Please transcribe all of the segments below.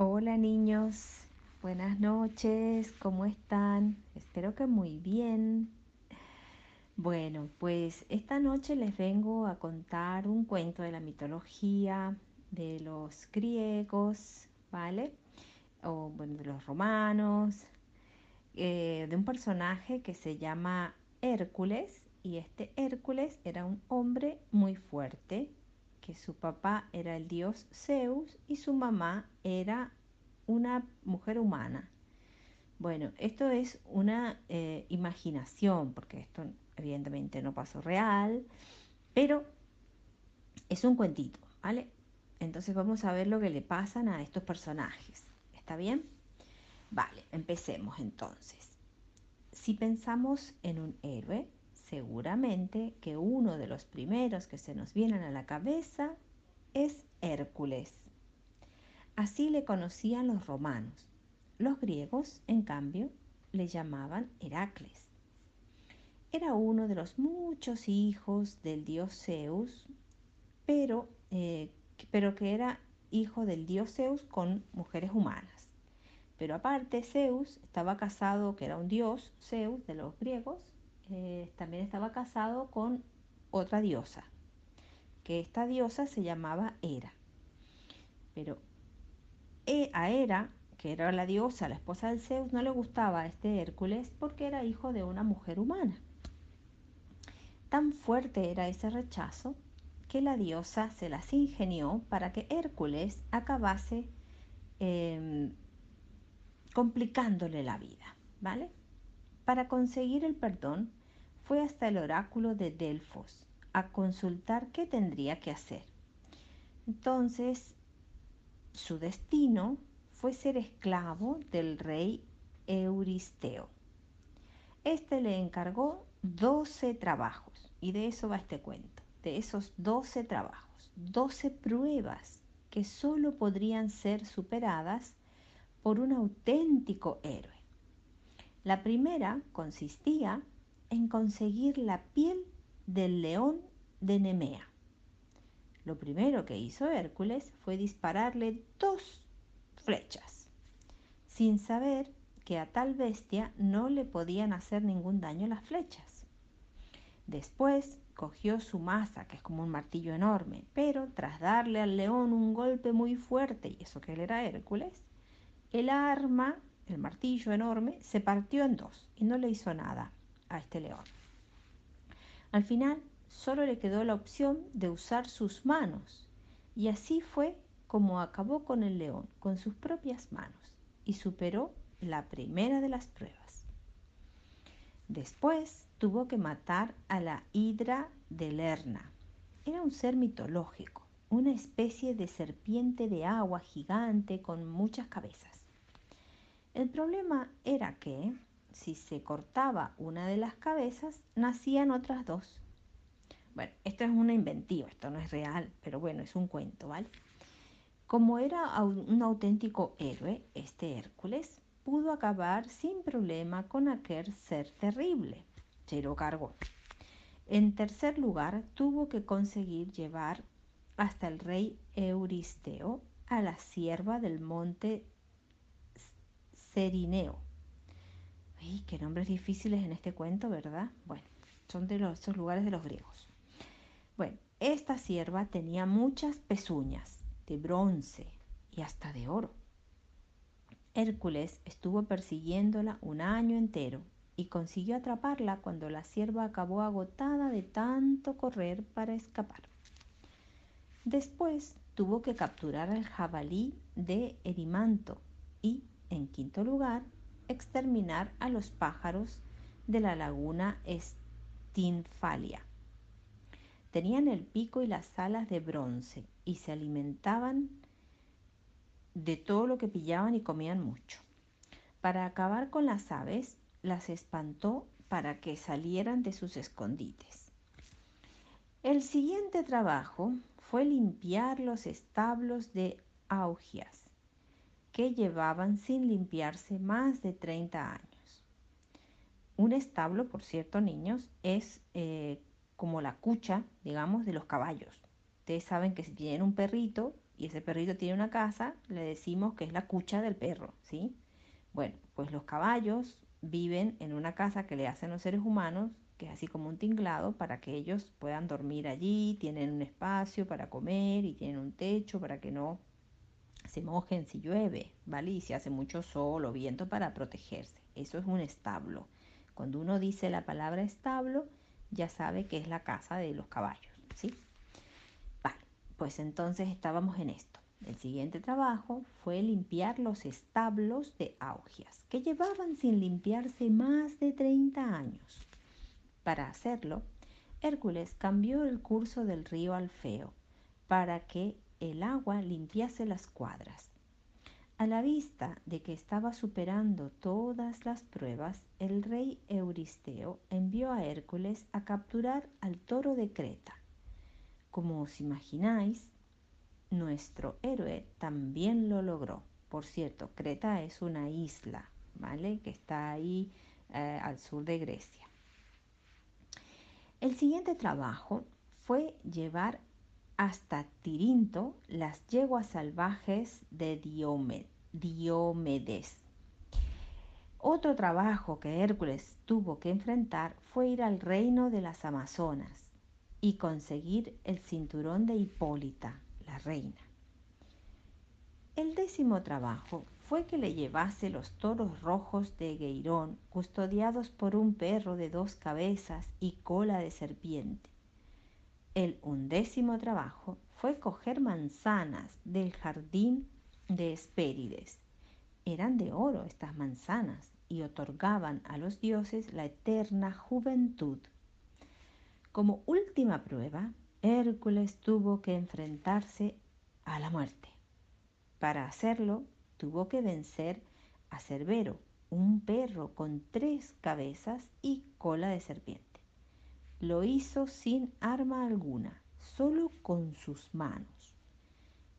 Hola niños, buenas noches, ¿cómo están? Espero que muy bien. Bueno, pues esta noche les vengo a contar un cuento de la mitología de los griegos, ¿vale? O bueno, de los romanos, eh, de un personaje que se llama Hércules y este Hércules era un hombre muy fuerte, que su papá era el dios Zeus y su mamá era una mujer humana. Bueno, esto es una eh, imaginación, porque esto evidentemente no pasó real, pero es un cuentito, ¿vale? Entonces vamos a ver lo que le pasan a estos personajes. ¿Está bien? Vale, empecemos entonces. Si pensamos en un héroe, seguramente que uno de los primeros que se nos vienen a la cabeza es Hércules. Así le conocían los romanos. Los griegos, en cambio, le llamaban Heracles. Era uno de los muchos hijos del dios Zeus, pero, eh, pero que era hijo del dios Zeus con mujeres humanas. Pero aparte, Zeus estaba casado, que era un dios, Zeus de los griegos, eh, también estaba casado con otra diosa, que esta diosa se llamaba Hera. Pero e, a Hera, que era la diosa, la esposa de Zeus, no le gustaba a este Hércules porque era hijo de una mujer humana. Tan fuerte era ese rechazo que la diosa se las ingenió para que Hércules acabase em, complicándole la vida, ¿vale? Para conseguir el perdón, fue hasta el oráculo de Delfos a consultar qué tendría que hacer. Entonces, su destino fue ser esclavo del rey Euristeo. Este le encargó 12 trabajos, y de eso va este cuento, de esos 12 trabajos, 12 pruebas que solo podrían ser superadas por un auténtico héroe. La primera consistía en conseguir la piel del león de Nemea. Lo primero que hizo Hércules fue dispararle dos flechas, sin saber que a tal bestia no le podían hacer ningún daño las flechas. Después cogió su masa, que es como un martillo enorme, pero tras darle al león un golpe muy fuerte, y eso que él era Hércules, el arma, el martillo enorme, se partió en dos y no le hizo nada a este león. Al final solo le quedó la opción de usar sus manos y así fue como acabó con el león, con sus propias manos y superó la primera de las pruebas. Después tuvo que matar a la hidra de Lerna. Era un ser mitológico, una especie de serpiente de agua gigante con muchas cabezas. El problema era que si se cortaba una de las cabezas, nacían otras dos. Bueno, esto es una inventiva, esto no es real, pero bueno, es un cuento, ¿vale? Como era un auténtico héroe, este Hércules pudo acabar sin problema con aquel ser terrible. Se lo cargó. En tercer lugar, tuvo que conseguir llevar hasta el rey Euristeo a la sierva del monte Cerineo Ay, qué nombres difíciles en este cuento, ¿verdad? Bueno, son de los, esos lugares de los griegos. Bueno, esta sierva tenía muchas pezuñas de bronce y hasta de oro. Hércules estuvo persiguiéndola un año entero y consiguió atraparla cuando la sierva acabó agotada de tanto correr para escapar. Después tuvo que capturar al jabalí de Erimanto y, en quinto lugar, exterminar a los pájaros de la laguna Stinfalia. Tenían el pico y las alas de bronce y se alimentaban de todo lo que pillaban y comían mucho. Para acabar con las aves, las espantó para que salieran de sus escondites. El siguiente trabajo fue limpiar los establos de Augias que llevaban sin limpiarse más de 30 años. Un establo, por cierto, niños, es eh, como la cucha, digamos, de los caballos. Ustedes saben que si tienen un perrito, y ese perrito tiene una casa, le decimos que es la cucha del perro, ¿sí? Bueno, pues los caballos viven en una casa que le hacen los seres humanos, que es así como un tinglado, para que ellos puedan dormir allí, tienen un espacio para comer y tienen un techo para que no mojen si llueve, ¿vale? Y si hace mucho sol o viento para protegerse. Eso es un establo. Cuando uno dice la palabra establo, ya sabe que es la casa de los caballos, ¿sí? Vale, pues entonces estábamos en esto. El siguiente trabajo fue limpiar los establos de Augias, que llevaban sin limpiarse más de 30 años. Para hacerlo, Hércules cambió el curso del río Alfeo para que el agua limpiase las cuadras. A la vista de que estaba superando todas las pruebas, el rey Euristeo envió a Hércules a capturar al toro de Creta. Como os imagináis, nuestro héroe también lo logró. Por cierto, Creta es una isla, ¿vale? Que está ahí eh, al sur de Grecia. El siguiente trabajo fue llevar hasta Tirinto las yeguas salvajes de Diomedes. Otro trabajo que Hércules tuvo que enfrentar fue ir al reino de las Amazonas y conseguir el cinturón de Hipólita, la reina. El décimo trabajo fue que le llevase los toros rojos de Geirón, custodiados por un perro de dos cabezas y cola de serpiente. El undécimo trabajo fue coger manzanas del jardín de Hespérides. Eran de oro estas manzanas y otorgaban a los dioses la eterna juventud. Como última prueba, Hércules tuvo que enfrentarse a la muerte. Para hacerlo, tuvo que vencer a Cerbero, un perro con tres cabezas y cola de serpiente. Lo hizo sin arma alguna, solo con sus manos.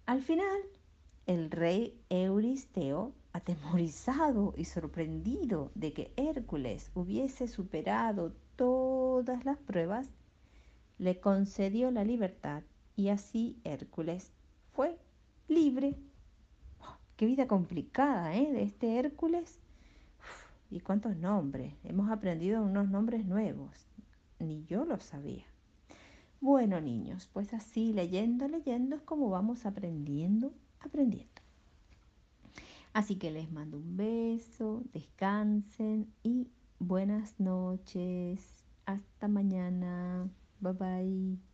Al final, el rey Euristeo, atemorizado y sorprendido de que Hércules hubiese superado todas las pruebas, le concedió la libertad y así Hércules fue libre. ¡Oh, qué vida complicada, ¿eh? De este Hércules. y cuántos nombres. Hemos aprendido unos nombres nuevos ni yo lo sabía. Bueno, niños, pues así leyendo, leyendo es como vamos aprendiendo, aprendiendo. Así que les mando un beso, descansen y buenas noches. Hasta mañana. Bye bye.